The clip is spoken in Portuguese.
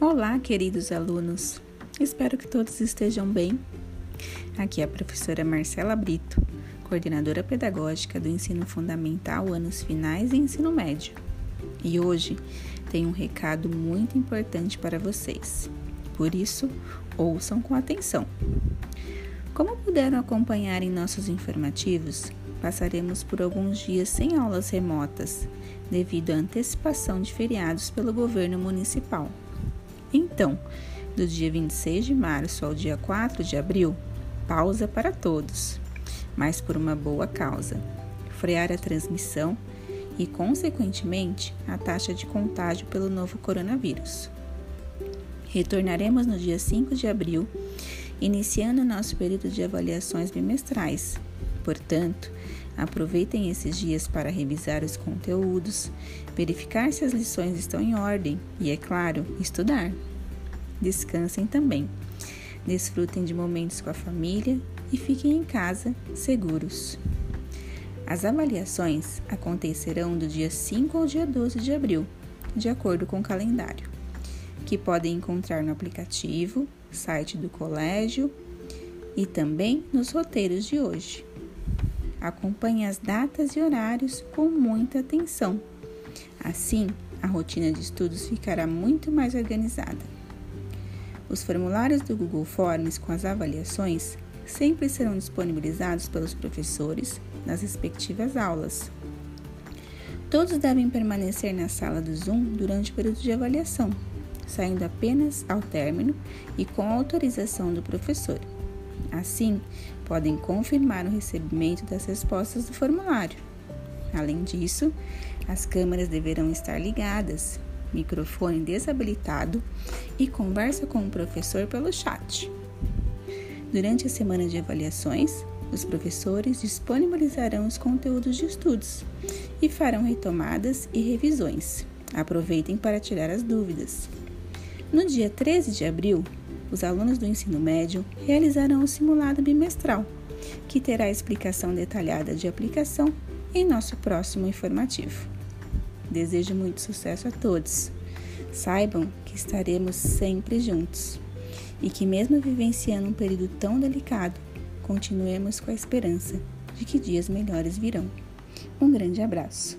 Olá, queridos alunos. Espero que todos estejam bem. Aqui é a professora Marcela Brito, coordenadora pedagógica do ensino fundamental anos finais e ensino médio. E hoje tenho um recado muito importante para vocês. Por isso, ouçam com atenção. Como puderam acompanhar em nossos informativos, passaremos por alguns dias sem aulas remotas, devido à antecipação de feriados pelo governo municipal. Então, do dia 26 de março ao dia 4 de abril, pausa para todos, mas por uma boa causa: frear a transmissão e, consequentemente, a taxa de contágio pelo novo coronavírus. Retornaremos no dia 5 de abril, iniciando nosso período de avaliações bimestrais. Portanto, aproveitem esses dias para revisar os conteúdos, verificar se as lições estão em ordem e, é claro, estudar. Descansem também. Desfrutem de momentos com a família e fiquem em casa seguros. As avaliações acontecerão do dia 5 ao dia 12 de abril, de acordo com o calendário, que podem encontrar no aplicativo, site do colégio e também nos roteiros de hoje. Acompanhe as datas e horários com muita atenção. Assim, a rotina de estudos ficará muito mais organizada. Os formulários do Google Forms com as avaliações sempre serão disponibilizados pelos professores nas respectivas aulas. Todos devem permanecer na sala do Zoom durante o período de avaliação, saindo apenas ao término e com autorização do professor. Assim, podem confirmar o recebimento das respostas do formulário. Além disso, as câmeras deverão estar ligadas, microfone desabilitado e conversa com o professor pelo chat. Durante a semana de avaliações, os professores disponibilizarão os conteúdos de estudos e farão retomadas e revisões. Aproveitem para tirar as dúvidas. No dia 13 de abril, os alunos do ensino médio realizarão o simulado bimestral, que terá explicação detalhada de aplicação em nosso próximo informativo. Desejo muito sucesso a todos. Saibam que estaremos sempre juntos e que, mesmo vivenciando um período tão delicado, continuemos com a esperança de que dias melhores virão. Um grande abraço.